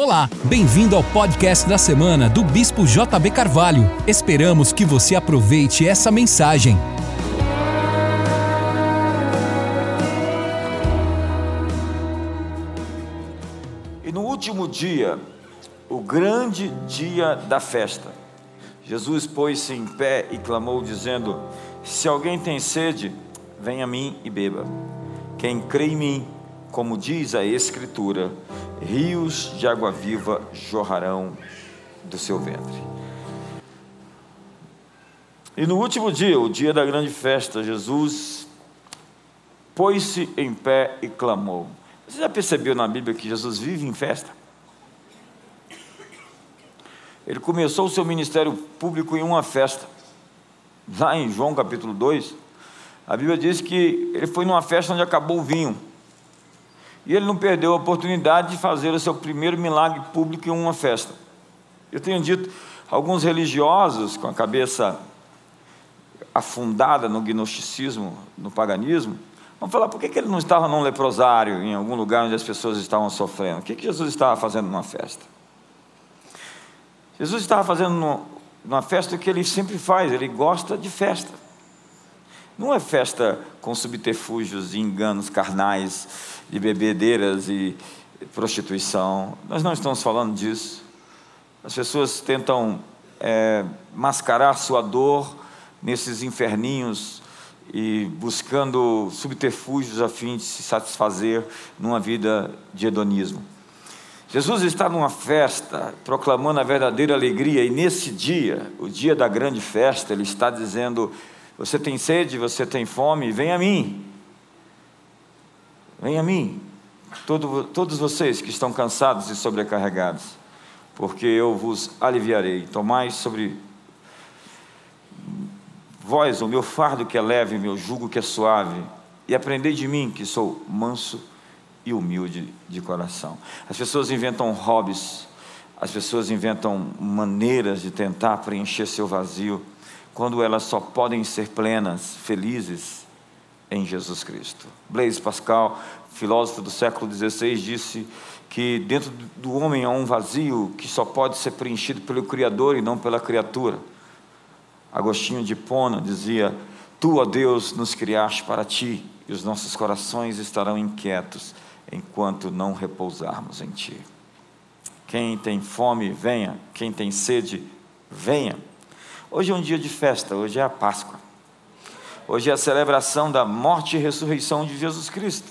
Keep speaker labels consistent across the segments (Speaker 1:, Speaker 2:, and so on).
Speaker 1: Olá, bem-vindo ao podcast da semana do Bispo JB Carvalho. Esperamos que você aproveite essa mensagem.
Speaker 2: E no último dia, o grande dia da festa, Jesus pôs-se em pé e clamou, dizendo: Se alguém tem sede, venha a mim e beba. Quem crê em mim, como diz a Escritura, rios de água viva jorrarão do seu ventre. E no último dia, o dia da grande festa, Jesus pôs-se em pé e clamou. Você já percebeu na Bíblia que Jesus vive em festa? Ele começou o seu ministério público em uma festa. Lá em João capítulo 2, a Bíblia diz que ele foi numa festa onde acabou o vinho. E ele não perdeu a oportunidade de fazer o seu primeiro milagre público em uma festa. Eu tenho dito, alguns religiosos com a cabeça afundada no gnosticismo, no paganismo, vão falar por que, ele não estava num leprosário, em algum lugar onde as pessoas estavam sofrendo? O que, Jesus estava fazendo numa festa? Jesus estava fazendo numa festa que ele sempre faz, ele gosta de festa. Não é festa com subterfúgios e enganos carnais, de bebedeiras e prostituição. Nós não estamos falando disso. As pessoas tentam é, mascarar sua dor nesses inferninhos e buscando subterfúgios a fim de se satisfazer numa vida de hedonismo. Jesus está numa festa, proclamando a verdadeira alegria, e nesse dia, o dia da grande festa, ele está dizendo: você tem sede, você tem fome, vem a mim. Vem a mim, todo, todos vocês que estão cansados e sobrecarregados, porque eu vos aliviarei. Tomai sobre vós o meu fardo que é leve, meu jugo que é suave, e aprendei de mim que sou manso e humilde de coração. As pessoas inventam hobbies, as pessoas inventam maneiras de tentar preencher seu vazio quando elas só podem ser plenas, felizes em Jesus Cristo. Blaise Pascal, filósofo do século XVI, disse que dentro do homem há um vazio que só pode ser preenchido pelo Criador e não pela criatura. Agostinho de Pona dizia: Tu, ó Deus, nos criaste para ti, e os nossos corações estarão inquietos enquanto não repousarmos em ti. Quem tem fome, venha. Quem tem sede, venha. Hoje é um dia de festa, hoje é a Páscoa. Hoje é a celebração da morte e ressurreição de Jesus Cristo.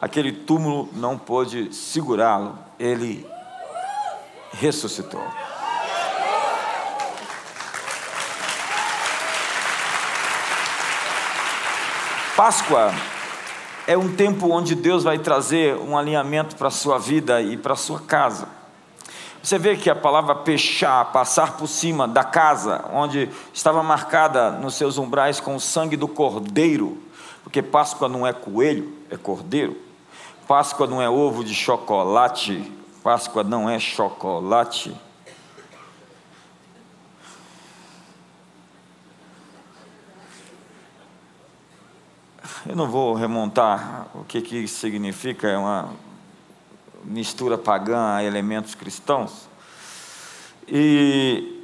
Speaker 2: Aquele túmulo não pôde segurá-lo, ele ressuscitou. Páscoa é um tempo onde Deus vai trazer um alinhamento para a sua vida e para a sua casa. Você vê que a palavra pechar, passar por cima da casa, onde estava marcada nos seus umbrais com o sangue do cordeiro, porque Páscoa não é coelho, é cordeiro. Páscoa não é ovo de chocolate, Páscoa não é chocolate. Eu não vou remontar o que, que significa, é uma mistura pagã a elementos cristãos. E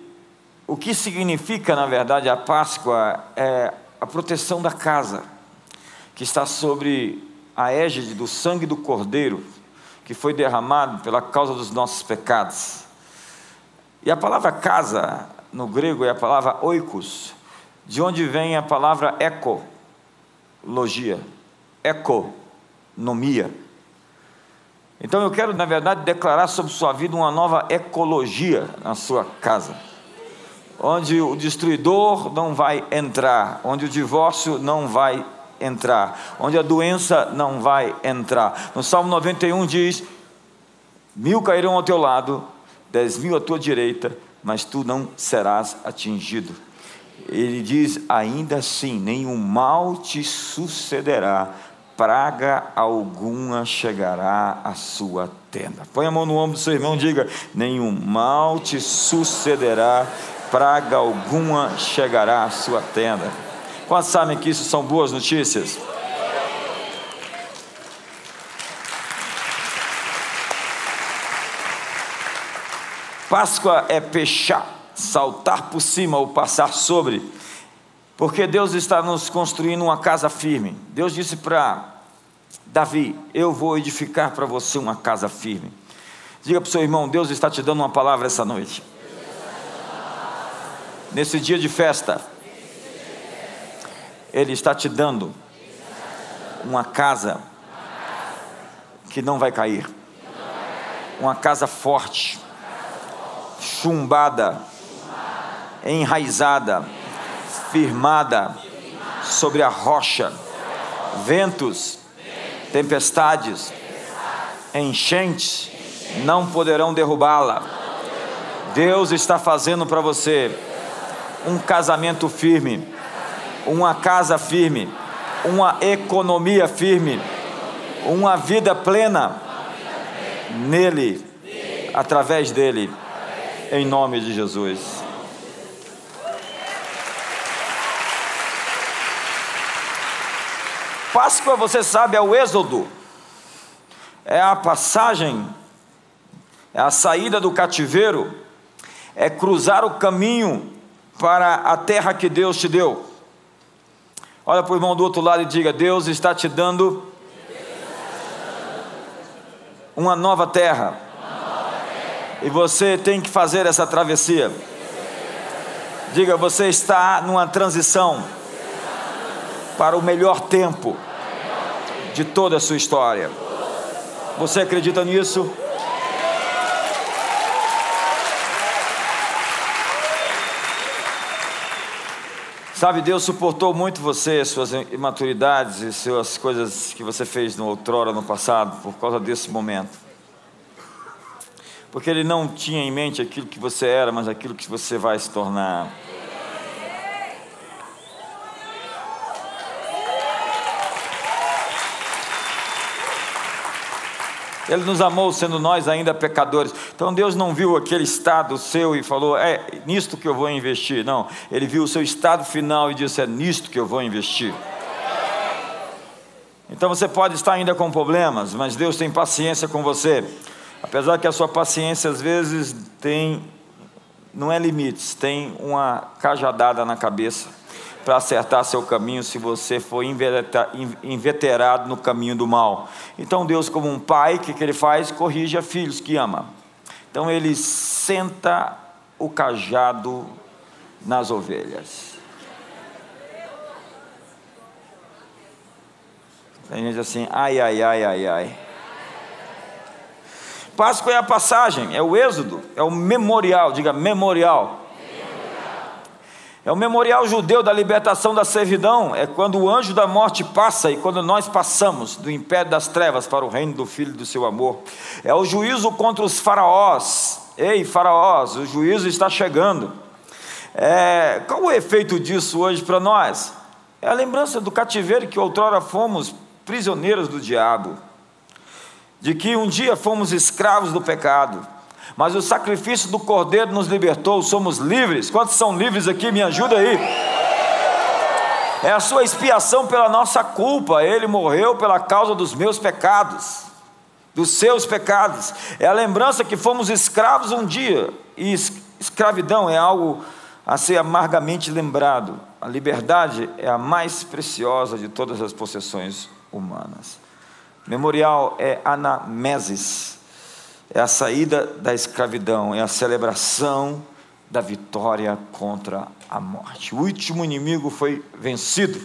Speaker 2: o que significa, na verdade, a Páscoa é a proteção da casa, que está sobre a égide do sangue do Cordeiro, que foi derramado pela causa dos nossos pecados. E a palavra casa, no grego, é a palavra oikos, de onde vem a palavra ecologia, economia então eu quero, na verdade, declarar sobre sua vida uma nova ecologia na sua casa. Onde o destruidor não vai entrar, onde o divórcio não vai entrar, onde a doença não vai entrar. No Salmo 91 diz: Mil cairão ao teu lado, dez mil à tua direita, mas tu não serás atingido. Ele diz: ainda assim, nenhum mal te sucederá, praga alguma chegará à sua tenda. Põe a mão no ombro do seu irmão e diga: nenhum mal te sucederá, praga alguma chegará à sua tenda. Quantos sabem que isso são boas notícias? Páscoa é pechar, saltar por cima ou passar sobre, porque Deus está nos construindo uma casa firme. Deus disse para Davi: Eu vou edificar para você uma casa firme. Diga para o seu irmão: Deus está te dando uma palavra essa noite. Nesse dia de festa, Ele está te dando uma casa que não vai cair, uma casa forte, chumbada, enraizada, firmada sobre a rocha, ventos, tempestades, enchentes não poderão derrubá-la. Deus está fazendo para você um casamento firme, uma casa firme, uma economia firme, uma vida plena nele, através dele, em nome de Jesus. Páscoa, você sabe, é o Êxodo, é a passagem, é a saída do cativeiro, é cruzar o caminho para a terra que Deus te deu. Olha para o irmão do outro lado e diga: Deus está te dando uma nova terra. E você tem que fazer essa travessia. Diga, você está numa transição para o melhor tempo de toda a sua história. Você acredita nisso? Sabe, Deus suportou muito você, suas imaturidades e suas coisas que você fez no outrora, no passado, por causa desse momento. Porque Ele não tinha em mente aquilo que você era, mas aquilo que você vai se tornar. Ele nos amou sendo nós ainda pecadores. Então Deus não viu aquele estado seu e falou, é nisto que eu vou investir. Não, Ele viu o seu estado final e disse, é nisto que eu vou investir. Então você pode estar ainda com problemas, mas Deus tem paciência com você. Apesar que a sua paciência às vezes tem, não é limites, tem uma cajadada na cabeça para acertar seu caminho se você for inveterado no caminho do mal. Então Deus, como um pai, o que, que ele faz? Corrige a filhos que ama. Então ele senta o cajado nas ovelhas. Tem gente assim, ai, ai, ai, ai, ai. Páscoa é a passagem, é o êxodo, é o memorial, diga memorial. É o memorial judeu da libertação da servidão. É quando o anjo da morte passa e quando nós passamos do império das trevas para o reino do Filho do seu amor. É o juízo contra os faraós. Ei, faraós, o juízo está chegando. É, qual o efeito disso hoje para nós? É a lembrança do cativeiro que outrora fomos prisioneiros do diabo, de que um dia fomos escravos do pecado mas o sacrifício do Cordeiro nos libertou, somos livres. Quantos são livres aqui? Me ajuda aí. É a sua expiação pela nossa culpa. Ele morreu pela causa dos meus pecados, dos seus pecados. É a lembrança que fomos escravos um dia. E escravidão é algo a ser amargamente lembrado. A liberdade é a mais preciosa de todas as possessões humanas. Memorial é anamesis é a saída da escravidão, é a celebração da vitória contra a morte. O último inimigo foi vencido.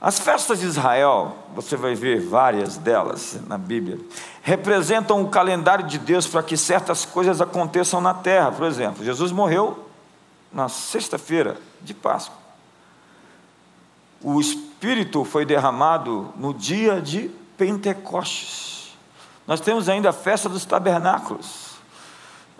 Speaker 2: As festas de Israel, você vai ver várias delas na Bíblia, representam o calendário de Deus para que certas coisas aconteçam na terra. Por exemplo, Jesus morreu na sexta-feira de Páscoa. O Espírito foi derramado no dia de Pentecostes. Nós temos ainda a festa dos tabernáculos.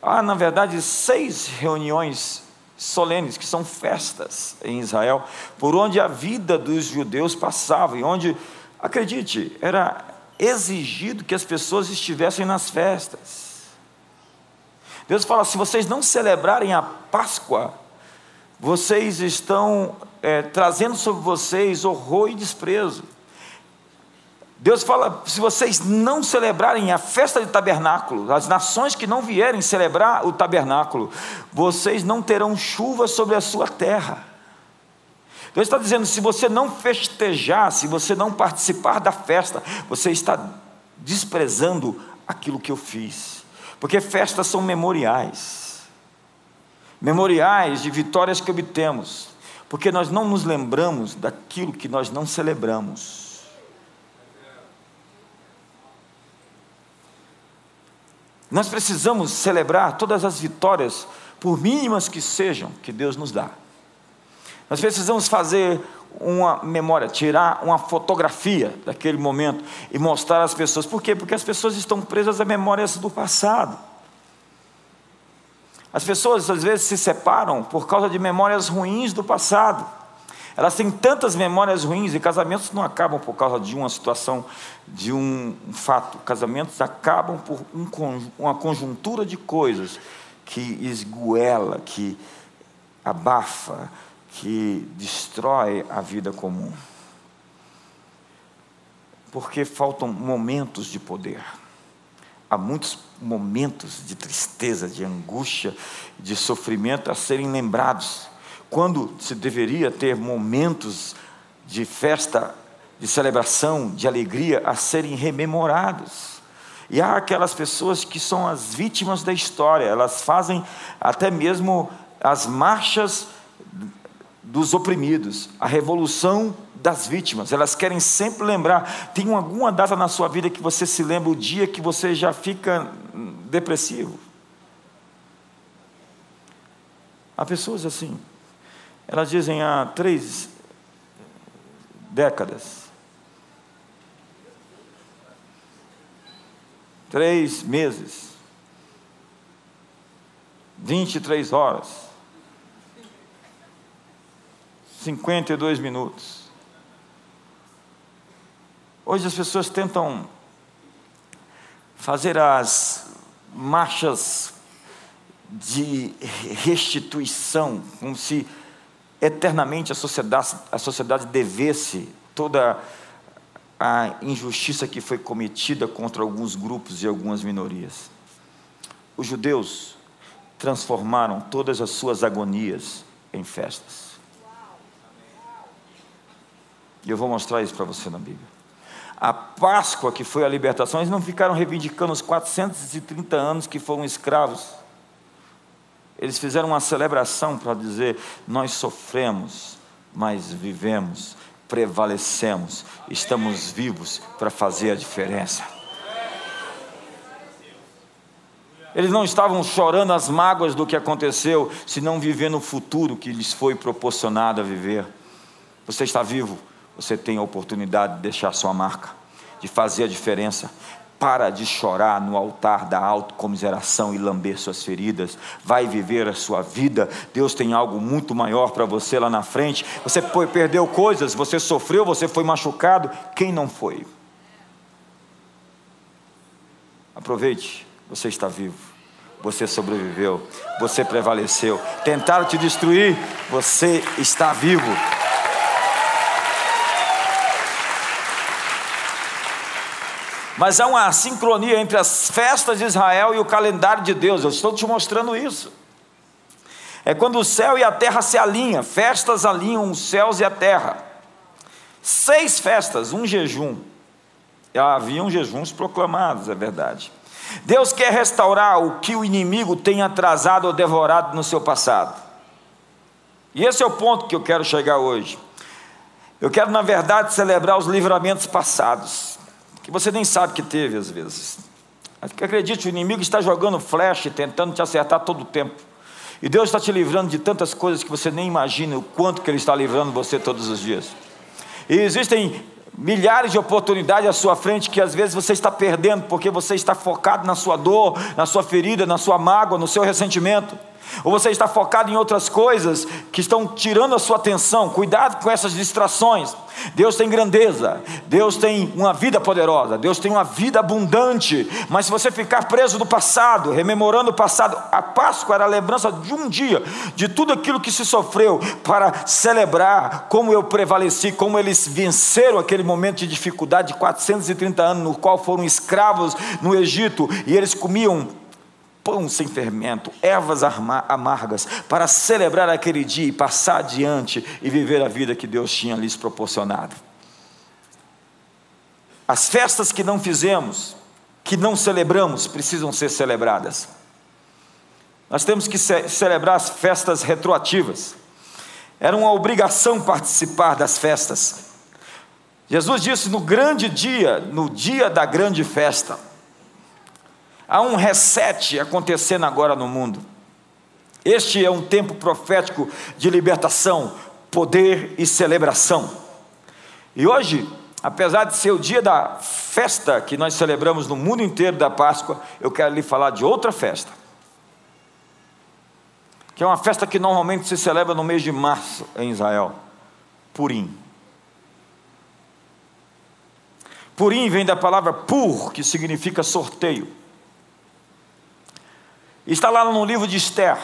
Speaker 2: Há, na verdade, seis reuniões solenes, que são festas em Israel, por onde a vida dos judeus passava, e onde, acredite, era exigido que as pessoas estivessem nas festas. Deus fala: se vocês não celebrarem a Páscoa, vocês estão é, trazendo sobre vocês horror e desprezo. Deus fala: se vocês não celebrarem a festa de tabernáculo, as nações que não vierem celebrar o tabernáculo, vocês não terão chuva sobre a sua terra. Deus está dizendo: se você não festejar, se você não participar da festa, você está desprezando aquilo que eu fiz, porque festas são memoriais memoriais de vitórias que obtemos, porque nós não nos lembramos daquilo que nós não celebramos. Nós precisamos celebrar todas as vitórias, por mínimas que sejam, que Deus nos dá. Nós precisamos fazer uma memória, tirar uma fotografia daquele momento e mostrar às pessoas. Por quê? Porque as pessoas estão presas a memórias do passado. As pessoas às vezes se separam por causa de memórias ruins do passado. Elas têm tantas memórias ruins e casamentos não acabam por causa de uma situação, de um, fato. Casamentos acabam por um, uma conjuntura de coisas que esguela, que abafa, que destrói a vida comum. Porque faltam momentos de poder. Há muitos momentos de tristeza, de angústia, de sofrimento a serem lembrados quando se deveria ter momentos de festa, de celebração, de alegria a serem rememorados. E há aquelas pessoas que são as vítimas da história, elas fazem até mesmo as marchas dos oprimidos, a revolução das vítimas, elas querem sempre lembrar. Tem alguma data na sua vida que você se lembra o dia que você já fica depressivo? Há pessoas assim. Elas dizem há três décadas, três meses, 23 horas, 52 minutos. Hoje as pessoas tentam fazer as marchas de restituição, como se eternamente a sociedade, a sociedade devesse toda a injustiça que foi cometida contra alguns grupos e algumas minorias. Os judeus transformaram todas as suas agonias em festas. E eu vou mostrar isso para você na Bíblia. A Páscoa, que foi a libertação, eles não ficaram reivindicando os 430 anos que foram escravos eles fizeram uma celebração para dizer: nós sofremos, mas vivemos, prevalecemos, estamos vivos para fazer a diferença. Eles não estavam chorando as mágoas do que aconteceu, senão vivendo o futuro que lhes foi proporcionado a viver. Você está vivo, você tem a oportunidade de deixar sua marca, de fazer a diferença. Para de chorar no altar da autocomiseração e lamber suas feridas. Vai viver a sua vida. Deus tem algo muito maior para você lá na frente. Você perdeu coisas, você sofreu, você foi machucado. Quem não foi? Aproveite, você está vivo. Você sobreviveu, você prevaleceu. Tentaram te destruir, você está vivo. Mas há uma sincronia entre as festas de Israel e o calendário de Deus. Eu estou te mostrando isso. É quando o céu e a terra se alinham, festas alinham os céus e a terra. Seis festas, um jejum. Haviam jejuns proclamados, é verdade. Deus quer restaurar o que o inimigo tem atrasado ou devorado no seu passado. E esse é o ponto que eu quero chegar hoje. Eu quero, na verdade, celebrar os livramentos passados que você nem sabe que teve às vezes. Acredite, o inimigo está jogando flash, tentando te acertar todo o tempo. E Deus está te livrando de tantas coisas que você nem imagina o quanto que Ele está livrando você todos os dias. E existem milhares de oportunidades à sua frente que às vezes você está perdendo porque você está focado na sua dor, na sua ferida, na sua mágoa, no seu ressentimento. Ou você está focado em outras coisas que estão tirando a sua atenção? Cuidado com essas distrações. Deus tem grandeza, Deus tem uma vida poderosa, Deus tem uma vida abundante. Mas se você ficar preso no passado, rememorando o passado, a Páscoa era a lembrança de um dia, de tudo aquilo que se sofreu, para celebrar como eu prevaleci, como eles venceram aquele momento de dificuldade de 430 anos, no qual foram escravos no Egito e eles comiam pão sem fermento, ervas amargas, para celebrar aquele dia e passar adiante e viver a vida que Deus tinha lhes proporcionado. As festas que não fizemos, que não celebramos, precisam ser celebradas. Nós temos que ce celebrar as festas retroativas. Era uma obrigação participar das festas. Jesus disse no grande dia, no dia da grande festa, Há um reset acontecendo agora no mundo. Este é um tempo profético de libertação, poder e celebração. E hoje, apesar de ser o dia da festa que nós celebramos no mundo inteiro da Páscoa, eu quero lhe falar de outra festa. Que é uma festa que normalmente se celebra no mês de março em Israel, Purim. Purim vem da palavra pur, que significa sorteio. Está lá no livro de Esther.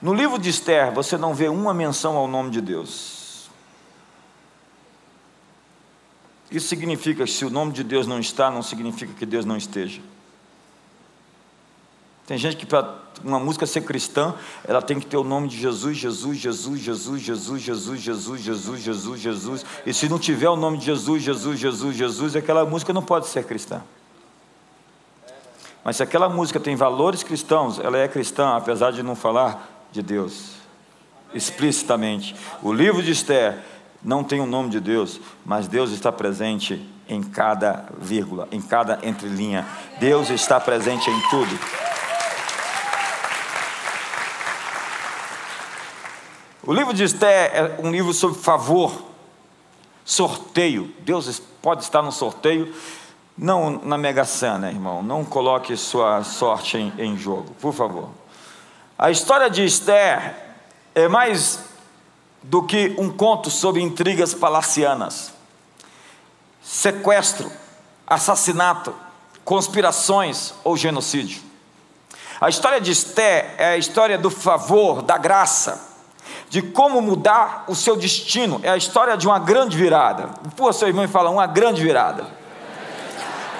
Speaker 2: No livro de Esther, você não vê uma menção ao nome de Deus. Isso significa que se o nome de Deus não está, não significa que Deus não esteja. Tem gente que para uma música ser cristã, ela tem que ter o nome de Jesus, Jesus, Jesus, Jesus, Jesus, Jesus, Jesus, Jesus, Jesus, Jesus. E se não tiver o nome de Jesus, Jesus, Jesus, Jesus, aquela música não pode ser cristã. Mas se aquela música tem valores cristãos, ela é cristã, apesar de não falar de Deus explicitamente. O livro de Esther não tem o nome de Deus, mas Deus está presente em cada vírgula, em cada entrelinha. Deus está presente em tudo. O livro de Esther é um livro sobre favor, sorteio. Deus pode estar no sorteio não na Mega Sena, irmão. Não coloque sua sorte em, em jogo, por favor. A história de Esther é mais do que um conto sobre intrigas palacianas, sequestro, assassinato, conspirações ou genocídio. A história de Esther é a história do favor, da graça, de como mudar o seu destino. É a história de uma grande virada. Por seu irmão fala, uma grande virada.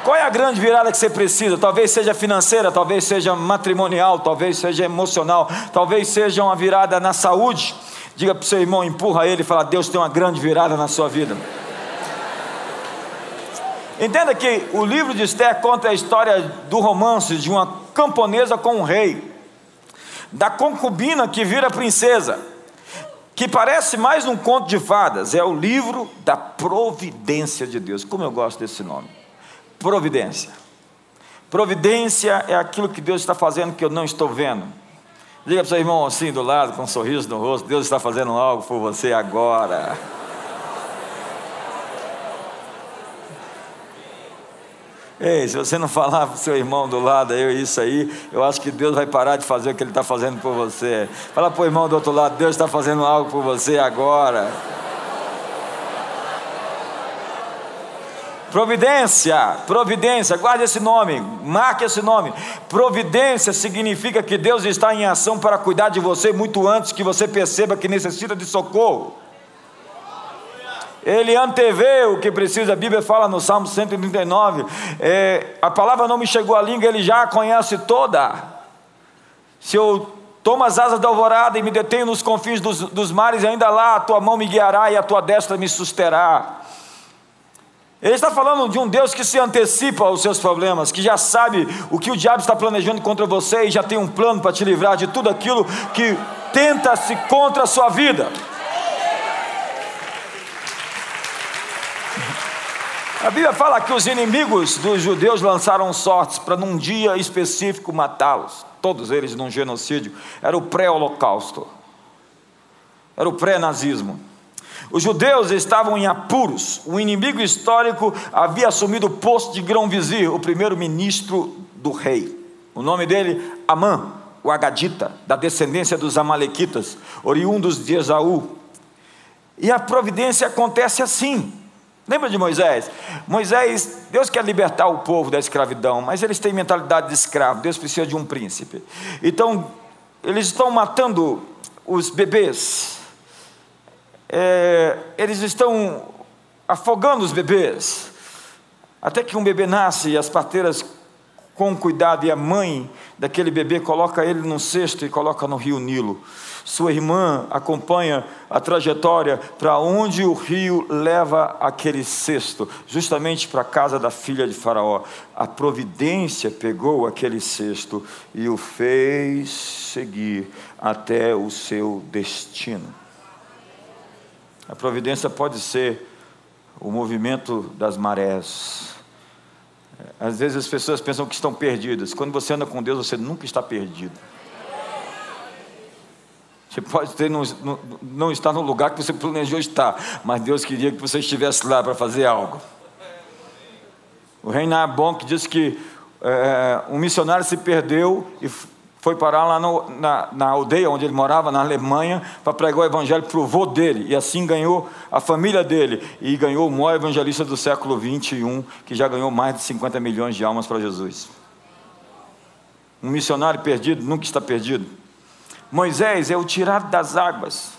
Speaker 2: Qual é a grande virada que você precisa? Talvez seja financeira, talvez seja matrimonial, talvez seja emocional, talvez seja uma virada na saúde. Diga para o seu irmão, empurra ele e fala: Deus tem uma grande virada na sua vida. Entenda que o livro de Esther conta a história do romance de uma camponesa com um rei, da concubina que vira princesa, que parece mais um conto de fadas, é o livro da providência de Deus. Como eu gosto desse nome providência. Providência é aquilo que Deus está fazendo que eu não estou vendo. Diga para o seu irmão assim do lado, com um sorriso no rosto: Deus está fazendo algo por você agora. Ei, se você não falar para o seu irmão do lado, eu isso aí, eu acho que Deus vai parar de fazer o que Ele está fazendo por você. Fala para o irmão do outro lado: Deus está fazendo algo por você agora. Providência, providência, guarde esse nome, marque esse nome. Providência significa que Deus está em ação para cuidar de você muito antes que você perceba que necessita de socorro. Ele antevê o que precisa, a Bíblia fala no Salmo 139. É, a palavra não me chegou à língua, ele já a conhece toda. Se eu tomo as asas da alvorada e me detenho nos confins dos, dos mares, ainda lá a tua mão me guiará e a tua destra me susterá. Ele está falando de um Deus que se antecipa aos seus problemas, que já sabe o que o diabo está planejando contra você e já tem um plano para te livrar de tudo aquilo que tenta-se contra a sua vida. A Bíblia fala que os inimigos dos judeus lançaram sortes para num dia específico matá-los, todos eles num genocídio. Era o pré-holocausto, era o pré-nazismo. Os judeus estavam em apuros. O inimigo histórico havia assumido o posto de grão-vizir, o primeiro ministro do rei. O nome dele, Amã, o Agadita, da descendência dos Amalequitas, oriundos de Esaú. E a providência acontece assim. Lembra de Moisés? Moisés, Deus quer libertar o povo da escravidão, mas eles têm mentalidade de escravo. Deus precisa de um príncipe. Então, eles estão matando os bebês. É, eles estão afogando os bebês. Até que um bebê nasce e as parteiras, com cuidado, e a mãe daquele bebê coloca ele num cesto e coloca no rio Nilo. Sua irmã acompanha a trajetória para onde o rio leva aquele cesto, justamente para a casa da filha de Faraó. A providência pegou aquele cesto e o fez seguir até o seu destino. A providência pode ser o movimento das marés. Às vezes as pessoas pensam que estão perdidas. Quando você anda com Deus, você nunca está perdido. Você pode ter, não, não estar no lugar que você planejou estar, mas Deus queria que você estivesse lá para fazer algo. O Reinar Bonk diz que é, um missionário se perdeu e foi parar lá no, na, na, aldeia onde ele morava, na Alemanha, para pregar o evangelho para o vô dele, e assim ganhou a família dele, e ganhou o maior evangelista do século 21, que já ganhou mais de 50 milhões de almas para Jesus. Um missionário perdido nunca está perdido. Moisés é o tirado das águas.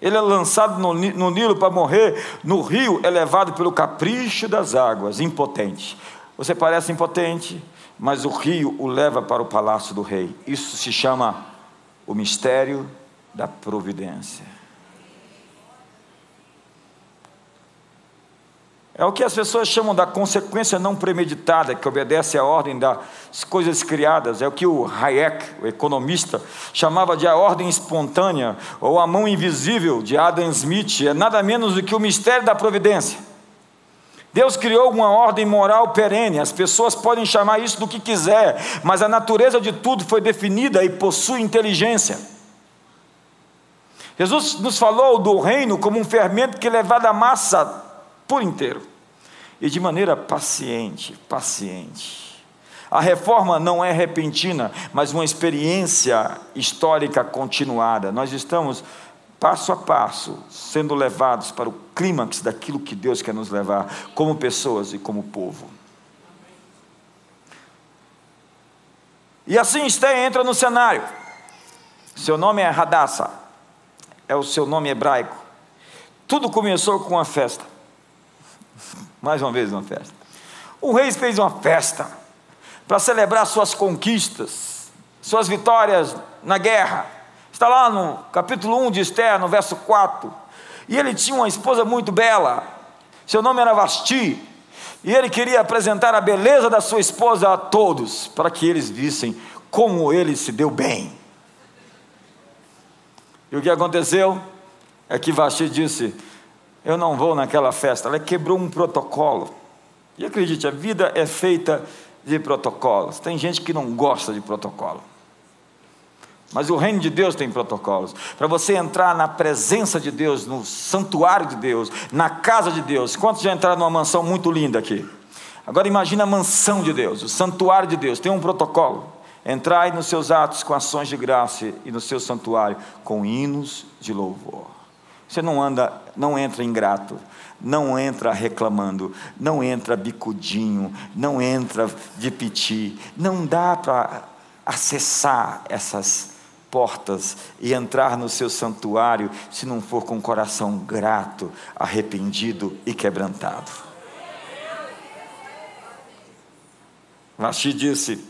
Speaker 2: Ele é lançado no, no Nilo para morrer, no rio é levado pelo capricho das águas, impotente. Você parece impotente, mas o rio o leva para o palácio do rei. Isso se chama o mistério da providência. É o que as pessoas chamam da consequência não premeditada, que obedece à ordem das coisas criadas. É o que o Hayek, o economista, chamava de a ordem espontânea, ou a mão invisível de Adam Smith. É nada menos do que o mistério da providência. Deus criou uma ordem moral perene, as pessoas podem chamar isso do que quiser, mas a natureza de tudo foi definida e possui inteligência. Jesus nos falou do reino como um fermento que leva a massa por inteiro e de maneira paciente, paciente. A reforma não é repentina, mas uma experiência histórica continuada. Nós estamos passo a passo sendo levados para o clímax daquilo que Deus quer nos levar, como pessoas e como povo. E assim Esté entra no cenário. Seu nome é Radassa, é o seu nome hebraico. Tudo começou com uma festa. Mais uma vez uma festa. O rei fez uma festa para celebrar suas conquistas, suas vitórias na guerra. Está lá no capítulo 1 de Esther, no verso 4. E ele tinha uma esposa muito bela, seu nome era Vasti, e ele queria apresentar a beleza da sua esposa a todos, para que eles vissem como ele se deu bem. E o que aconteceu? É que Vasti disse: eu não vou naquela festa. Ela quebrou um protocolo. E acredite, a vida é feita de protocolos. Tem gente que não gosta de protocolo. Mas o reino de Deus tem protocolos. Para você entrar na presença de Deus, no santuário de Deus, na casa de Deus. Quantos já entraram numa mansão muito linda aqui? Agora imagine a mansão de Deus, o santuário de Deus. Tem um protocolo. Entrai nos seus atos com ações de graça e no seu santuário com hinos de louvor. Você não anda, não entra ingrato, não entra reclamando, não entra bicudinho, não entra de piti. Não dá para acessar essas portas e entrar no seu santuário se não for com o coração grato, arrependido e quebrantado. Vashi disse: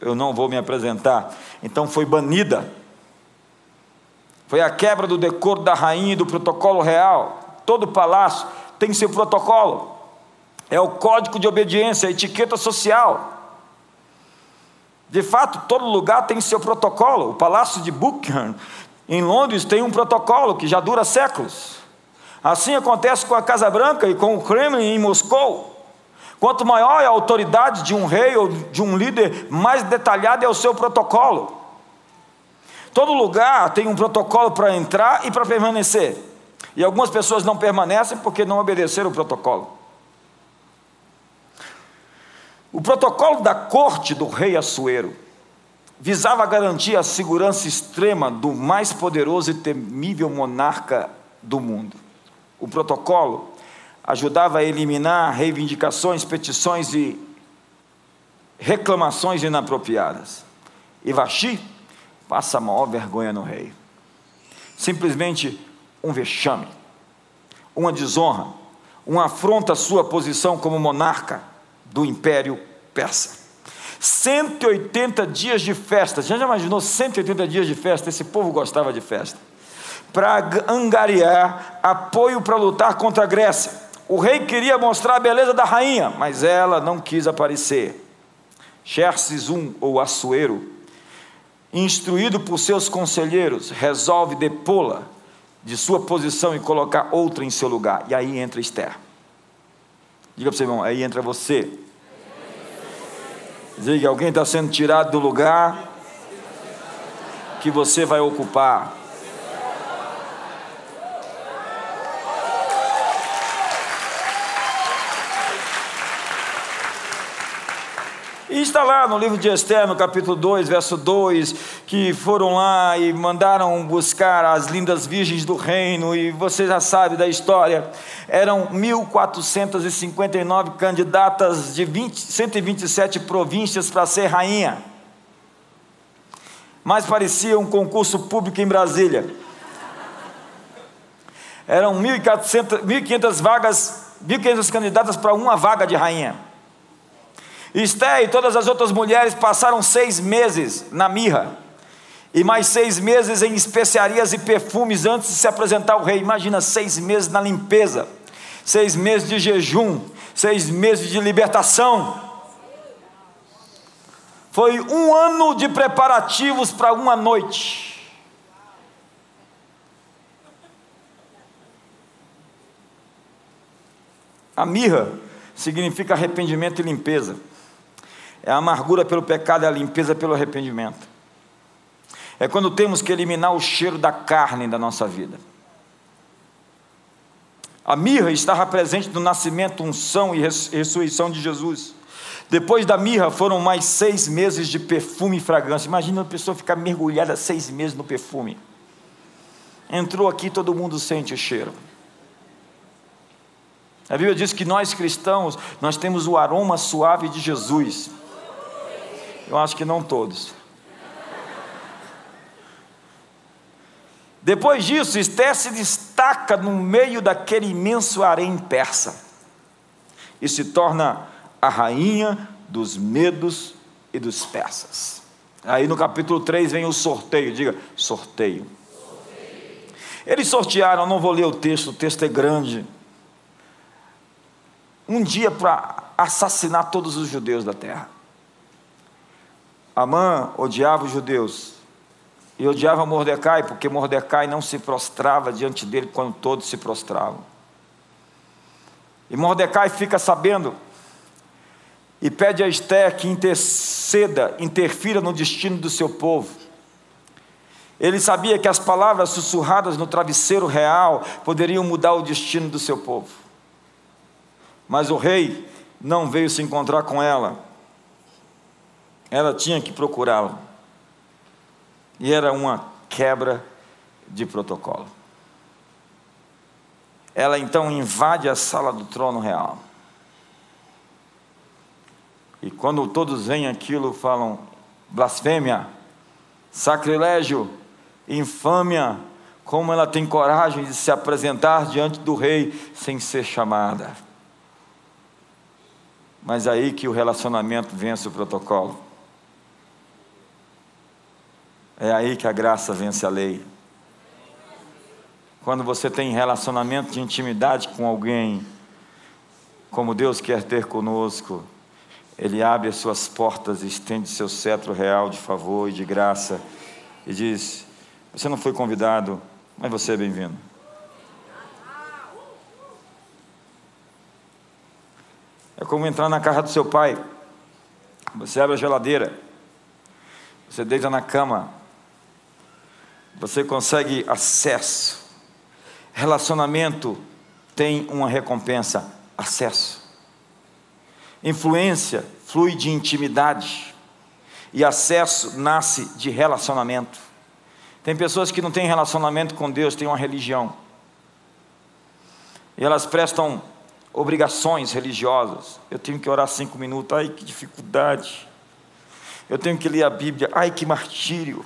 Speaker 2: Eu não vou me apresentar. Então foi banida foi a quebra do decoro da rainha e do protocolo real. Todo palácio tem seu protocolo. É o código de obediência, a etiqueta social. De fato, todo lugar tem seu protocolo. O palácio de Buckingham, em Londres, tem um protocolo que já dura séculos. Assim acontece com a Casa Branca e com o Kremlin em Moscou. Quanto maior é a autoridade de um rei ou de um líder, mais detalhado é o seu protocolo. Todo lugar tem um protocolo para entrar e para permanecer. E algumas pessoas não permanecem porque não obedeceram o protocolo. O protocolo da corte do rei Assuero visava garantir a segurança extrema do mais poderoso e temível monarca do mundo. O protocolo ajudava a eliminar reivindicações, petições e reclamações inapropriadas. E Vaxi passa a maior vergonha no rei. Simplesmente um vexame, uma desonra, uma afronta à sua posição como monarca do império persa. 180 dias de festa. Você já imaginou 180 dias de festa? Esse povo gostava de festa. Para angariar apoio para lutar contra a Grécia. O rei queria mostrar a beleza da rainha, mas ela não quis aparecer. Xerxes I, ou Assuero, instruído por seus conselheiros, resolve depô-la de sua posição e colocar outra em seu lugar. E aí entra Esther. Diga para você, irmão, aí entra você. Diga alguém está sendo tirado do lugar que você vai ocupar. E está lá no livro de Esther, no capítulo 2, verso 2, que foram lá e mandaram buscar as lindas virgens do reino, e você já sabe da história. Eram 1.459 candidatas de 20, 127 províncias para ser rainha. Mas parecia um concurso público em Brasília. Eram 1.500 vagas, 1.500 candidatas para uma vaga de rainha. Esté e todas as outras mulheres passaram seis meses na mirra, e mais seis meses em especiarias e perfumes antes de se apresentar ao rei. Imagina seis meses na limpeza, seis meses de jejum, seis meses de libertação. Foi um ano de preparativos para uma noite. A mirra significa arrependimento e limpeza. É a amargura pelo pecado e a limpeza pelo arrependimento. É quando temos que eliminar o cheiro da carne da nossa vida. A mirra estava presente no nascimento, unção e ressurreição de Jesus. Depois da mirra foram mais seis meses de perfume e fragrância. Imagina uma pessoa ficar mergulhada seis meses no perfume. Entrou aqui, todo mundo sente o cheiro. A Bíblia diz que nós cristãos, nós temos o aroma suave de Jesus. Eu acho que não todos. Depois disso, Esther se destaca no meio daquele imenso harém persa e se torna a rainha dos medos e dos persas. Aí no capítulo 3 vem o sorteio, diga sorteio. sorteio. Eles sortearam, não vou ler o texto, o texto é grande. Um dia para assassinar todos os judeus da terra. Amã odiava os judeus e odiava Mordecai, porque Mordecai não se prostrava diante dele quando todos se prostravam. E Mordecai fica sabendo e pede a Esther que interceda, interfira no destino do seu povo. Ele sabia que as palavras sussurradas no travesseiro real poderiam mudar o destino do seu povo. Mas o rei não veio se encontrar com ela ela tinha que procurá-lo. E era uma quebra de protocolo. Ela então invade a sala do trono real. E quando todos veem aquilo, falam blasfêmia, sacrilégio, infâmia, como ela tem coragem de se apresentar diante do rei sem ser chamada. Mas aí que o relacionamento vence o protocolo. É aí que a graça vence a lei. Quando você tem relacionamento de intimidade com alguém, como Deus quer ter conosco, Ele abre as suas portas, estende seu cetro real de favor e de graça e diz: Você não foi convidado, mas você é bem-vindo. É como entrar na casa do seu pai. Você abre a geladeira, você deita na cama, você consegue acesso. Relacionamento tem uma recompensa: acesso. Influência flui de intimidade. E acesso nasce de relacionamento. Tem pessoas que não têm relacionamento com Deus, têm uma religião. E elas prestam obrigações religiosas. Eu tenho que orar cinco minutos, ai que dificuldade. Eu tenho que ler a Bíblia, ai que martírio.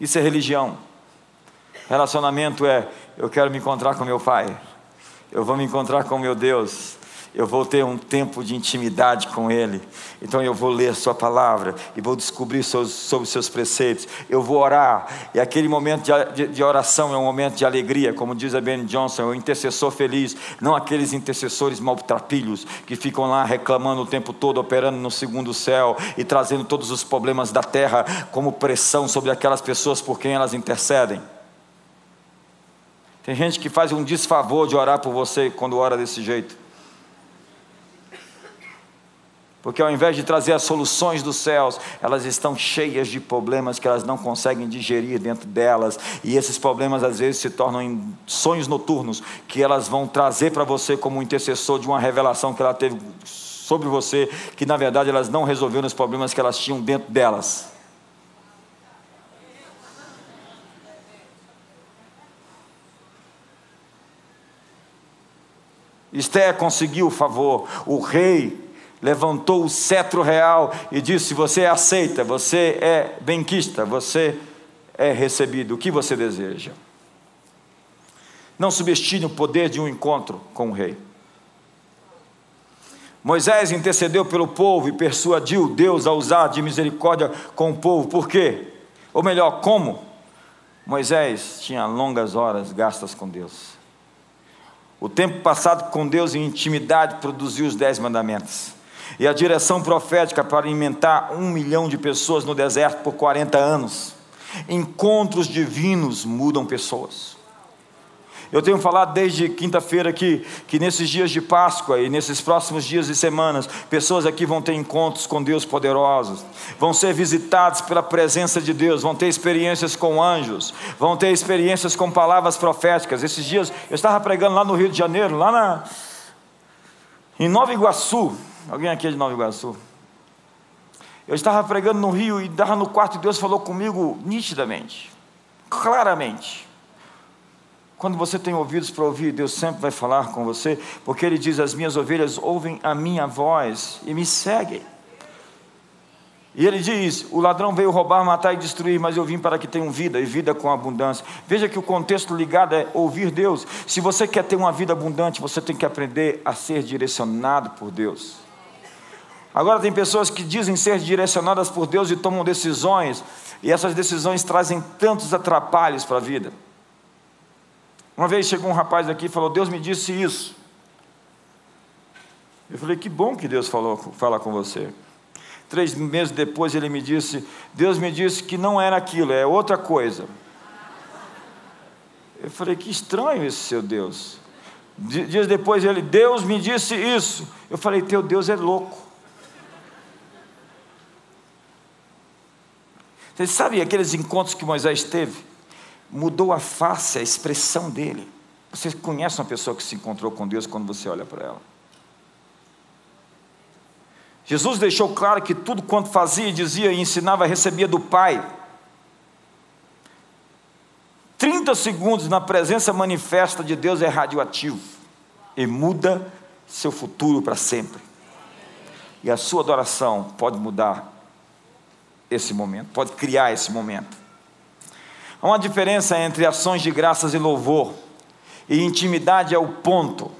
Speaker 2: Isso é religião. Relacionamento é eu quero me encontrar com meu Pai, eu vou me encontrar com meu Deus, eu vou ter um tempo de intimidade com Ele. Então eu vou ler Sua palavra e vou descobrir sobre seus preceitos. Eu vou orar. E aquele momento de, oração é um momento de alegria, como diz a Ben Johnson, é o intercessor feliz, não aqueles intercessores maltrapilhos que ficam lá reclamando o tempo todo, operando no segundo céu e trazendo todos os problemas da terra como pressão sobre aquelas pessoas por quem elas intercedem. Tem gente que faz um desfavor de orar por você quando ora desse jeito. Porque ao invés de trazer as soluções dos céus, elas estão cheias de problemas que elas não conseguem digerir dentro delas. E esses problemas às vezes se tornam em sonhos noturnos que elas vão trazer para você como intercessor de uma revelação que ela teve sobre você, que na verdade elas não resolveram os problemas que elas tinham dentro delas. Esther conseguiu o favor. O rei levantou o cetro real e disse: Você é aceita, você é benquista, você é recebido. O que você deseja? Não subestime o poder de um encontro com o rei. Moisés intercedeu pelo povo e persuadiu Deus a usar de misericórdia com o povo. Por quê? Ou melhor, como? Moisés tinha longas horas gastas com Deus. O tempo passado com Deus em intimidade produziu os dez mandamentos. E a direção profética para alimentar um milhão de pessoas no deserto por 40 anos. Encontros divinos mudam pessoas. Eu tenho falado desde quinta-feira aqui que nesses dias de Páscoa e nesses próximos dias e semanas, pessoas aqui vão ter encontros com Deus poderosos, vão ser visitados pela presença de Deus, vão ter experiências com anjos, vão ter experiências com palavras proféticas. Esses dias eu estava pregando lá no Rio de Janeiro, lá na em Nova Iguaçu. Alguém aqui é de Nova Iguaçu? Eu estava pregando no Rio e estava no quarto e Deus falou comigo nitidamente, claramente. Quando você tem ouvidos para ouvir, Deus sempre vai falar com você, porque Ele diz: As minhas ovelhas ouvem a minha voz e me seguem. E ele diz: O ladrão veio roubar, matar e destruir, mas eu vim para que tenham vida e vida com abundância. Veja que o contexto ligado é ouvir Deus. Se você quer ter uma vida abundante, você tem que aprender a ser direcionado por Deus. Agora, tem pessoas que dizem ser direcionadas por Deus e tomam decisões, e essas decisões trazem tantos atrapalhos para a vida. Uma vez chegou um rapaz aqui e falou: Deus me disse isso. Eu falei: Que bom que Deus falou, fala com você. Três meses depois ele me disse: Deus me disse que não era aquilo, é outra coisa. Eu falei: Que estranho esse seu Deus. Dias depois ele: Deus me disse isso. Eu falei: Teu Deus é louco. Você sabe aqueles encontros que Moisés teve? mudou a face, a expressão dele. Você conhece uma pessoa que se encontrou com Deus quando você olha para ela? Jesus deixou claro que tudo quanto fazia, dizia e ensinava, recebia do Pai. 30 segundos na presença manifesta de Deus é radioativo e muda seu futuro para sempre. E a sua adoração pode mudar esse momento, pode criar esse momento. Há uma diferença entre ações de graças e louvor, e intimidade é o ponto.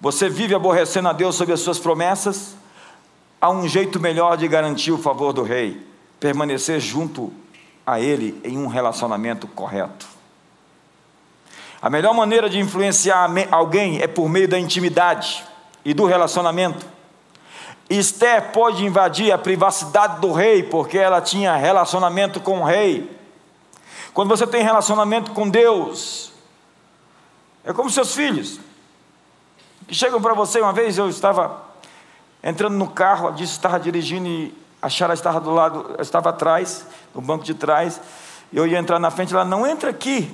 Speaker 2: Você vive aborrecendo a Deus sobre as suas promessas? Há um jeito melhor de garantir o favor do Rei: permanecer junto a Ele em um relacionamento correto. A melhor maneira de influenciar alguém é por meio da intimidade e do relacionamento. Esther pode invadir a privacidade do rei, porque ela tinha relacionamento com o rei. Quando você tem relacionamento com Deus, é como seus filhos, que chegam para você. Uma vez eu estava entrando no carro, a disse estava dirigindo e a Chara estava do lado, estava atrás, no banco de trás, e eu ia entrar na frente, ela não entra aqui.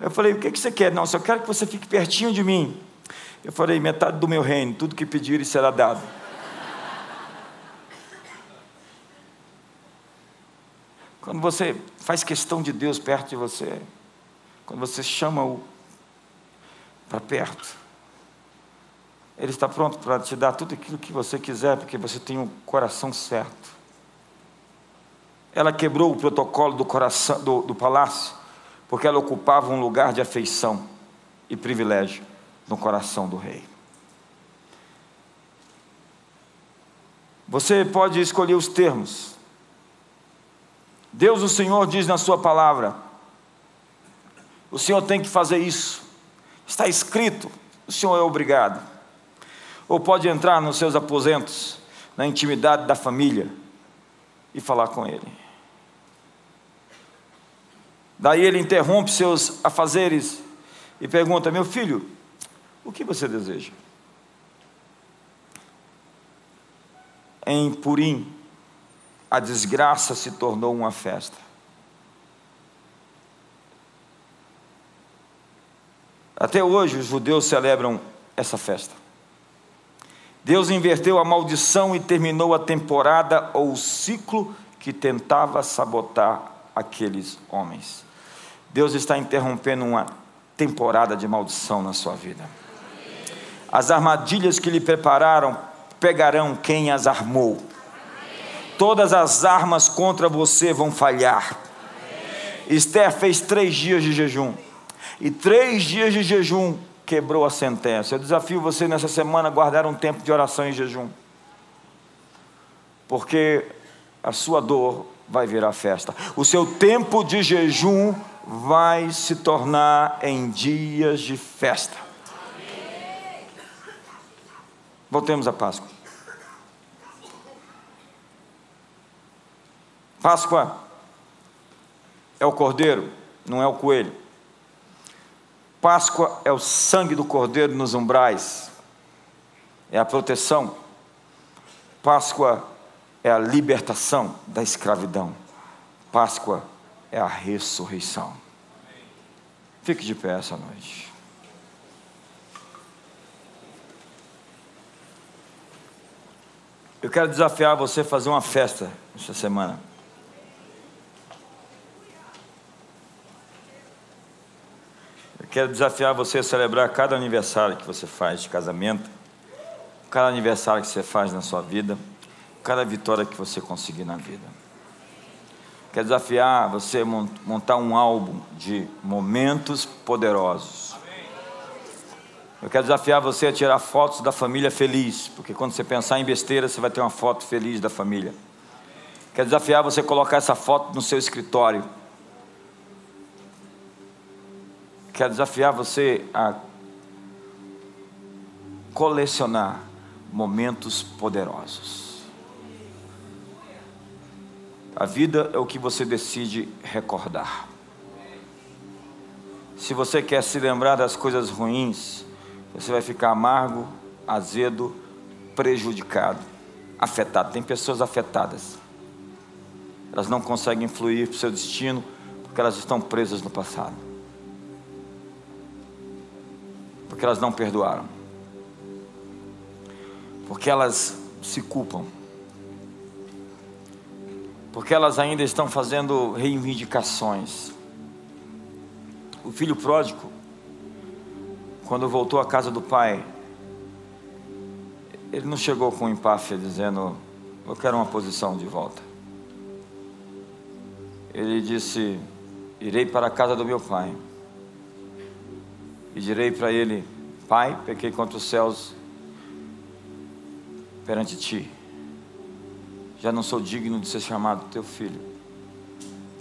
Speaker 2: Eu falei, o que, que você quer? Não, só quero que você fique pertinho de mim. Eu falei, metade do meu reino, tudo que pedirem será dado. Quando você faz questão de Deus perto de você, quando você chama-o para perto, Ele está pronto para te dar tudo aquilo que você quiser, porque você tem o um coração certo. Ela quebrou o protocolo do, coração, do, do palácio, porque ela ocupava um lugar de afeição e privilégio no coração do rei. Você pode escolher os termos. Deus, o Senhor, diz na Sua palavra: o Senhor tem que fazer isso. Está escrito, o Senhor é obrigado. Ou pode entrar nos seus aposentos, na intimidade da família, e falar com Ele. Daí ele interrompe seus afazeres e pergunta: Meu filho, o que você deseja? Em Purim, a desgraça se tornou uma festa. Até hoje os judeus celebram essa festa. Deus inverteu a maldição e terminou a temporada ou o ciclo que tentava sabotar aqueles homens. Deus está interrompendo uma temporada de maldição na sua vida. As armadilhas que lhe prepararam pegarão quem as armou. Todas as armas contra você vão falhar. Esther fez três dias de jejum. E três dias de jejum quebrou a sentença. Eu desafio você nessa semana a guardar um tempo de oração e jejum. Porque a sua dor vai virar festa. O seu tempo de jejum vai se tornar em dias de festa. Voltemos à Páscoa. Páscoa é o cordeiro, não é o coelho. Páscoa é o sangue do cordeiro nos umbrais, é a proteção. Páscoa é a libertação da escravidão. Páscoa é a ressurreição. Fique de pé essa noite. Eu quero desafiar você a fazer uma festa essa semana. Quero desafiar você a celebrar cada aniversário que você faz de casamento, cada aniversário que você faz na sua vida, cada vitória que você conseguir na vida. Quero desafiar você a montar um álbum de momentos poderosos. Eu quero desafiar você a tirar fotos da família feliz, porque quando você pensar em besteira, você vai ter uma foto feliz da família. Quero desafiar você a colocar essa foto no seu escritório Quero desafiar você a colecionar momentos poderosos. A vida é o que você decide recordar. Se você quer se lembrar das coisas ruins, você vai ficar amargo, azedo, prejudicado, afetado. Tem pessoas afetadas. Elas não conseguem fluir para o seu destino porque elas estão presas no passado. Porque elas não perdoaram. Porque elas se culpam. Porque elas ainda estão fazendo reivindicações. O filho pródigo, quando voltou à casa do pai, ele não chegou com empáfia dizendo: Eu quero uma posição de volta. Ele disse: Irei para a casa do meu pai e direi para ele: Pai, pequei contra os céus perante ti. Já não sou digno de ser chamado teu filho.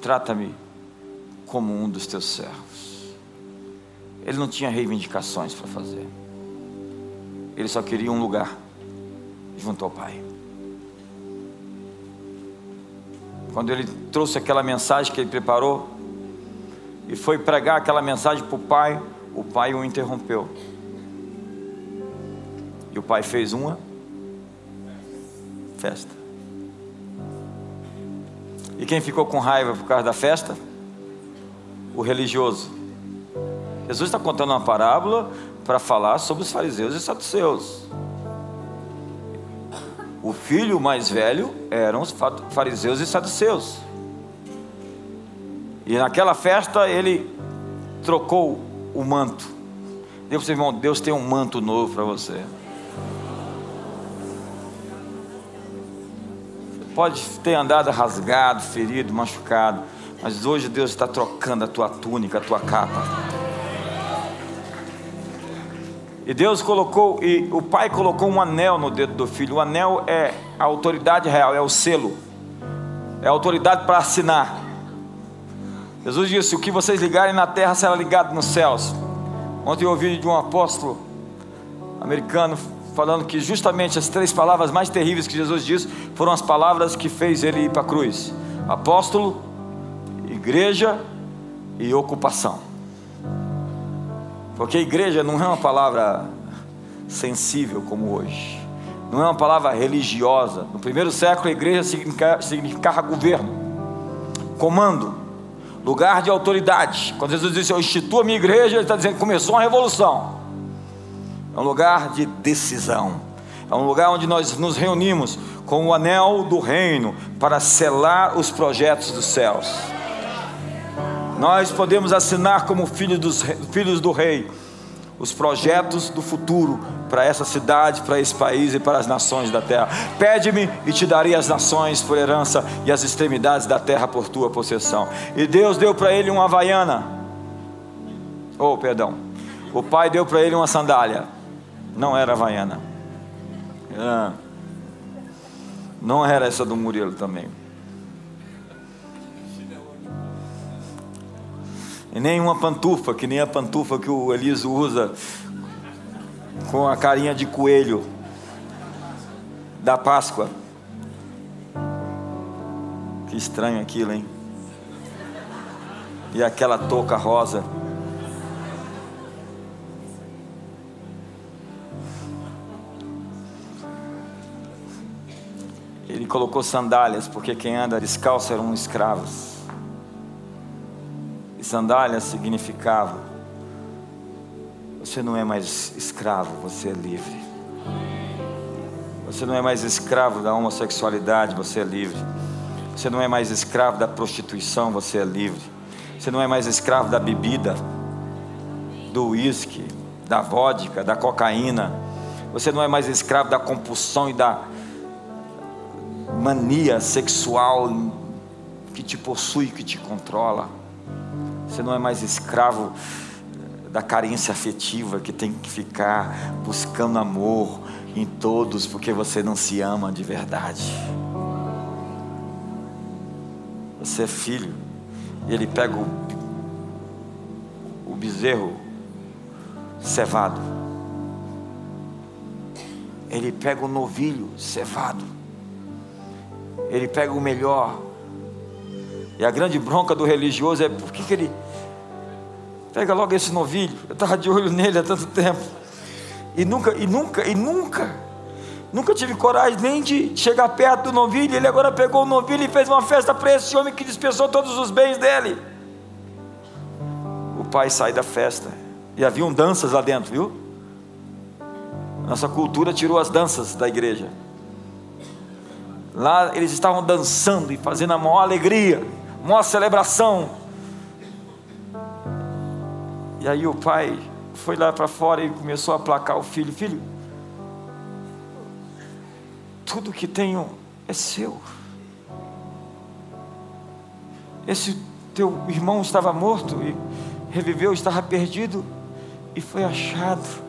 Speaker 2: Trata-me como um dos teus servos. Ele não tinha reivindicações para fazer. Ele só queria um lugar junto ao Pai. Quando ele trouxe aquela mensagem que ele preparou e foi pregar aquela mensagem para o Pai, o pai o interrompeu. E o pai fez uma festa. E quem ficou com raiva por causa da festa? O religioso. Jesus está contando uma parábola para falar sobre os fariseus e saduceus. O filho mais velho eram os fariseus e saduceus. E naquela festa ele trocou o manto. Deus, irmão, Deus tem um manto novo para você. Pode ter andado rasgado, ferido, machucado, mas hoje Deus está trocando a tua túnica, a tua capa. E Deus colocou, e o pai colocou um anel no dedo do filho. O anel é a autoridade real, é o selo, é a autoridade para assinar. Jesus disse: O que vocês ligarem na terra será ligado nos céus. Ontem eu ouvi de um apóstolo americano falando que justamente as três palavras mais terríveis que Jesus disse foram as palavras que fez ele ir para a cruz: apóstolo, igreja e ocupação. Porque igreja não é uma palavra sensível como hoje, não é uma palavra religiosa. No primeiro século, a igreja significava, significava governo, comando, lugar de autoridade. Quando Jesus disse eu instituo a minha igreja, ele está dizendo que começou uma revolução. É um lugar de decisão. É um lugar onde nós nos reunimos com o anel do reino para selar os projetos dos céus. Nós podemos assinar como filhos, dos, filhos do rei os projetos do futuro para essa cidade, para esse país e para as nações da terra. Pede-me e te darei as nações por herança e as extremidades da terra por tua possessão. E Deus deu para ele uma havaiana. Oh, perdão. O pai deu para ele uma sandália. Não era havaiana. Ah. Não era essa do Murilo também. E nem uma pantufa, que nem a pantufa que o Eliso usa com a carinha de coelho da Páscoa. Que estranho aquilo, hein? E aquela touca rosa. Ele colocou sandálias, porque quem anda descalço eram escravos. Sandálias significava: você não é mais escravo, você é livre. Você não é mais escravo da homossexualidade, você é livre. Você não é mais escravo da prostituição, você é livre. Você não é mais escravo da bebida, do uísque, da vodka, da cocaína. Você não é mais escravo da compulsão e da mania sexual que te possui, que te controla. Você não é mais escravo da carência afetiva que tem que ficar buscando amor em todos porque você não se ama de verdade. Você é filho, e ele pega o, o bezerro cevado, ele pega o novilho cevado, ele pega o melhor. E a grande bronca do religioso é por que, que ele pega logo esse novilho? Eu estava de olho nele há tanto tempo. E nunca, e nunca, e nunca, nunca tive coragem nem de chegar perto do novilho. Ele agora pegou o novilho e fez uma festa para esse homem que dispensou todos os bens dele. O pai sai da festa. E haviam danças lá dentro, viu? Nossa cultura tirou as danças da igreja. Lá eles estavam dançando e fazendo a maior alegria, a maior celebração. E aí o pai foi lá para fora e começou a aplacar o filho: Filho, tudo que tenho é seu. Esse teu irmão estava morto e reviveu, estava perdido e foi achado.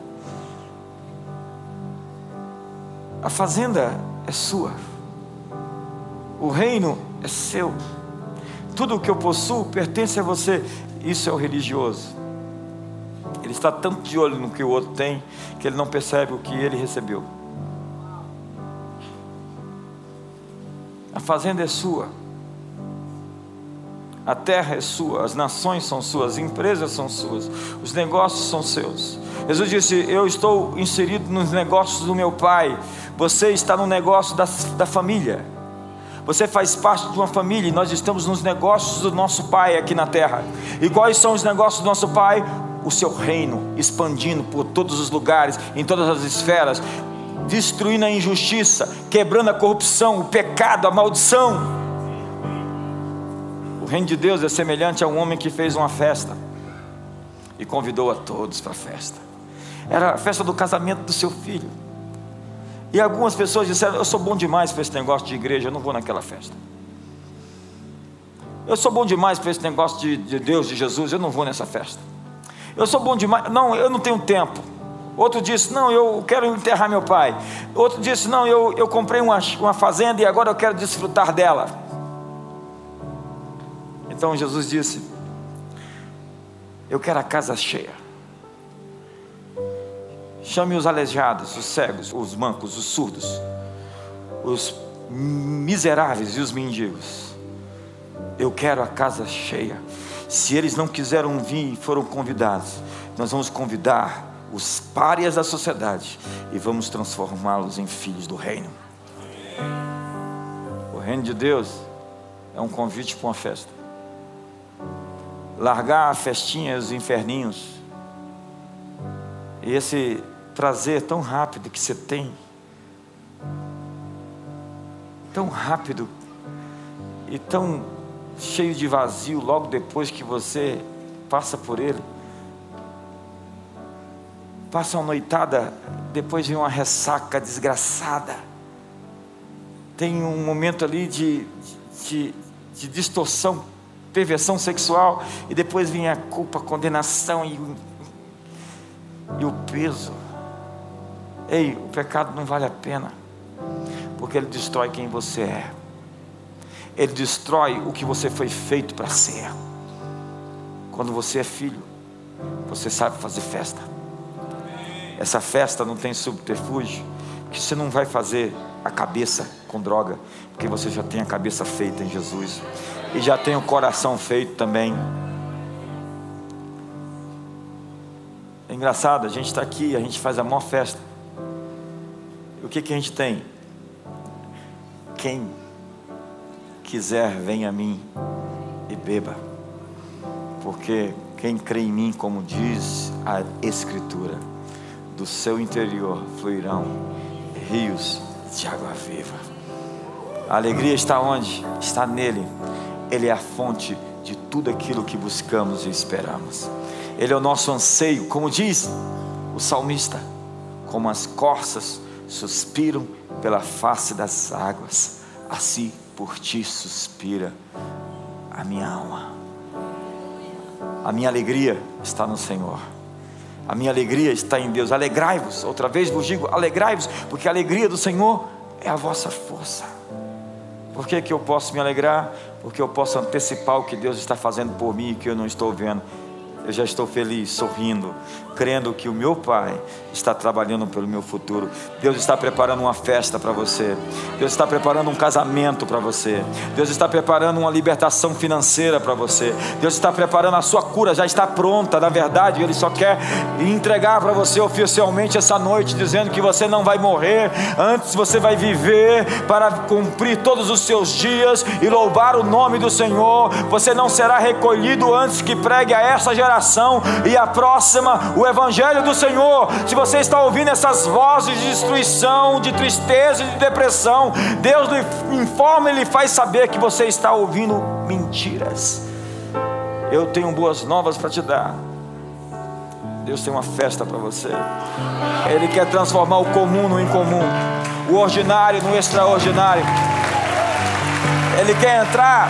Speaker 2: A fazenda é sua, o reino é seu, tudo o que eu possuo pertence a você. Isso é o religioso. Ele está tanto de olho no que o outro tem que ele não percebe o que ele recebeu. A fazenda é sua. A terra é sua, as nações são suas, as empresas são suas, os negócios são seus. Jesus disse: Eu estou inserido nos negócios do meu pai, você está no negócio da, da família. Você faz parte de uma família e nós estamos nos negócios do nosso pai aqui na terra. E quais são os negócios do nosso pai? o seu reino expandindo por todos os lugares, em todas as esferas, destruindo a injustiça, quebrando a corrupção, o pecado, a maldição. O reino de Deus é semelhante a um homem que fez uma festa e convidou a todos para a festa. Era a festa do casamento do seu filho. E algumas pessoas disseram: Eu sou bom demais para esse negócio de igreja, eu não vou naquela festa. Eu sou bom demais para esse negócio de, de Deus, de Jesus, eu não vou nessa festa. Eu sou bom demais, não, eu não tenho tempo. Outro disse: Não, eu quero enterrar meu pai. Outro disse: Não, eu, eu comprei uma, uma fazenda e agora eu quero desfrutar dela. Então Jesus disse: Eu quero a casa cheia. Chame os aleijados, os cegos, os mancos, os surdos, os miseráveis e os mendigos. Eu quero a casa cheia. Se eles não quiseram vir e foram convidados, nós vamos convidar os párias da sociedade e vamos transformá-los em filhos do reino. O reino de Deus é um convite para uma festa. Largar a festinha, os inferninhos, e esse prazer tão rápido que você tem, tão rápido e tão cheio de vazio logo depois que você passa por ele passa uma noitada, depois vem uma ressaca desgraçada. Tem um momento ali de, de, de distorção, perversão sexual, e depois vem a culpa, a condenação e, e o peso. Ei, o pecado não vale a pena, porque ele destrói quem você é, ele destrói o que você foi feito para ser. Quando você é filho, você sabe fazer festa. Essa festa não tem subterfúgio, que você não vai fazer a cabeça com droga, porque você já tem a cabeça feita em Jesus e já tem o coração feito também. É engraçado, a gente está aqui, a gente faz a maior festa. O que, que a gente tem? Quem quiser, venha a mim e beba, porque quem crê em mim, como diz a Escritura, do seu interior fluirão rios de água viva. A alegria está onde? Está nele. Ele é a fonte de tudo aquilo que buscamos e esperamos. Ele é o nosso anseio, como diz o salmista, como as corças suspiram pela face das águas, assim por ti suspira a minha alma. A minha alegria está no Senhor. A minha alegria está em Deus. Alegrai-vos, outra vez vos digo, alegrai-vos, porque a alegria do Senhor é a vossa força. Por que, que eu posso me alegrar? Porque eu posso antecipar o que Deus está fazendo por mim e que eu não estou vendo eu já estou feliz, sorrindo, crendo que o meu Pai está trabalhando pelo meu futuro. Deus está preparando uma festa para você. Deus está preparando um casamento para você. Deus está preparando uma libertação financeira para você. Deus está preparando a sua cura, já está pronta. Na verdade, Ele só quer entregar para você oficialmente essa noite, dizendo que você não vai morrer, antes você vai viver para cumprir todos os seus dias e louvar o nome do Senhor. Você não será recolhido antes que pregue a essa geração e a próxima, o Evangelho do Senhor. Se você está ouvindo essas vozes de destruição, de tristeza e de depressão, Deus lhe informa e lhe faz saber que você está ouvindo mentiras. Eu tenho boas novas para te dar. Deus tem uma festa para você. Ele quer transformar o comum no incomum, o ordinário no extraordinário. Ele quer entrar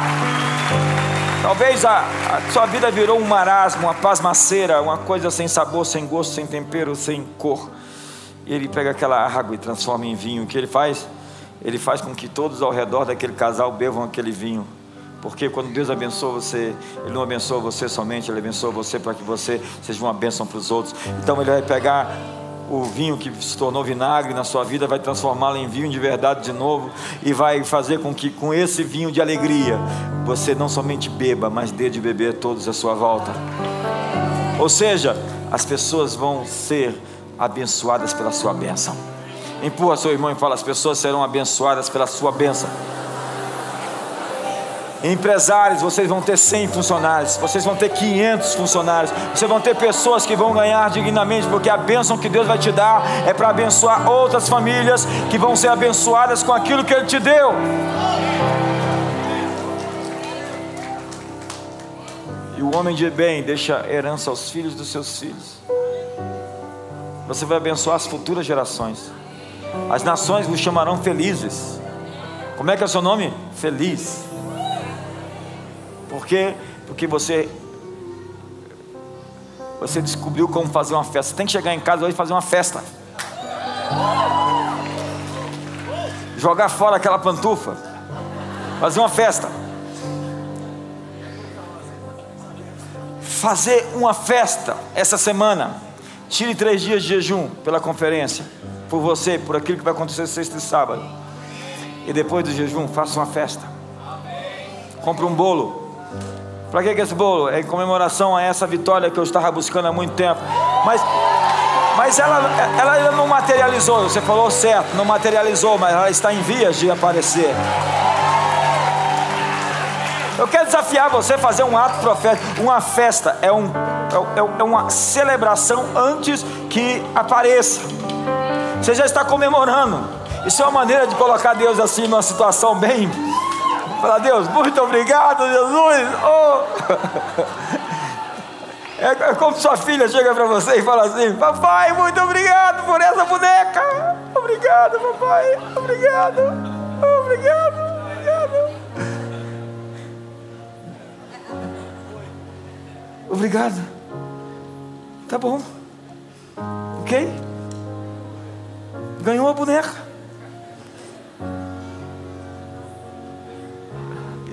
Speaker 2: Talvez a, a, sua vida virou um marasmo, uma pasmaceira, uma coisa sem sabor, sem gosto, sem tempero, sem cor. E ele pega aquela água e transforma em vinho. O que ele faz? Ele faz com que todos ao redor daquele casal bevam aquele vinho. Porque quando Deus abençoa você, Ele não abençoa você somente, Ele abençoa você para que você seja uma bênção para os outros. Então Ele vai pegar o vinho que se tornou vinagre na sua vida, vai transformá-lo em vinho de verdade de novo e vai fazer com que com esse vinho de alegria você não somente beba, mas dê de beber todos à sua volta. Ou seja, as pessoas vão ser abençoadas pela sua bênção. Empurra seu irmão e fala: as pessoas serão abençoadas pela sua bênção. Empresários, vocês vão ter 100 funcionários, vocês vão ter 500 funcionários, vocês vão ter pessoas que vão ganhar dignamente, porque a bênção que Deus vai te dar é para abençoar outras famílias que vão ser abençoadas com aquilo que Ele te deu. E o homem de bem deixa herança aos filhos dos seus filhos. Você vai abençoar as futuras gerações. As nações vos chamarão felizes. Como é que é o seu nome? Feliz. Por quê? Porque você você descobriu como fazer uma festa. Você tem que chegar em casa hoje e fazer uma festa. Jogar fora aquela pantufa. Fazer uma festa. Fazer uma festa essa semana. Tire três dias de jejum pela conferência. Por você, por aquilo que vai acontecer sexta e sábado. E depois do jejum, faça uma festa. Compre um bolo para que, que esse bolo? É em comemoração a essa vitória que eu estava buscando há muito tempo. Mas, mas ela, ela ainda não materializou. Você falou certo, não materializou, mas ela está em vias de aparecer. Eu quero desafiar você a fazer um ato profético. Uma festa é, um, é, é, é uma celebração antes que apareça. Você já está comemorando. Isso é uma maneira de colocar Deus assim numa situação bem Fala, Deus, muito obrigado, Jesus. Oh. É, é como sua filha chega para você e fala assim: Papai, muito obrigado por essa boneca. Obrigado, papai. Obrigado. Obrigado. Obrigado. Obrigado. Tá bom. Ok? Ganhou a boneca.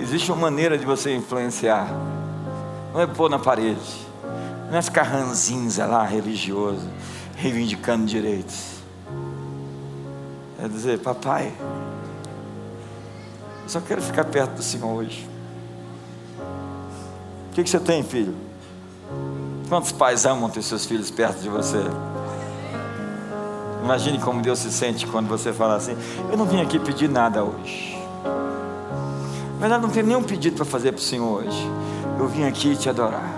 Speaker 2: Existe uma maneira de você influenciar. Não é pôr na parede. Não é ficar ranzinza lá, religioso, reivindicando direitos. É dizer, papai, eu só quero ficar perto do Senhor hoje. O que, que você tem, filho? Quantos pais amam ter seus filhos perto de você? Imagine como Deus se sente quando você fala assim: Eu não vim aqui pedir nada hoje. Na verdade, não tenho nenhum pedido para fazer para o Senhor hoje. Eu vim aqui te adorar.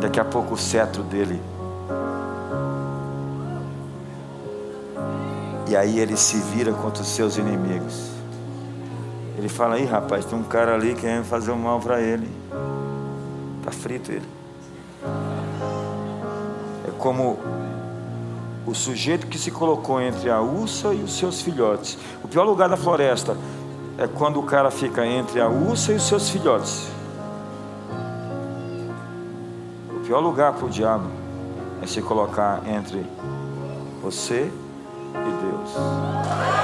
Speaker 2: Daqui a pouco o cetro dele. E aí ele se vira contra os seus inimigos. Ele fala aí, rapaz, tem um cara ali querendo fazer um mal para ele. Está frito ele. É como o sujeito que se colocou entre a ursa e os seus filhotes. O pior lugar da floresta é quando o cara fica entre a ursa e os seus filhotes. O pior lugar para o diabo é se colocar entre você e Deus.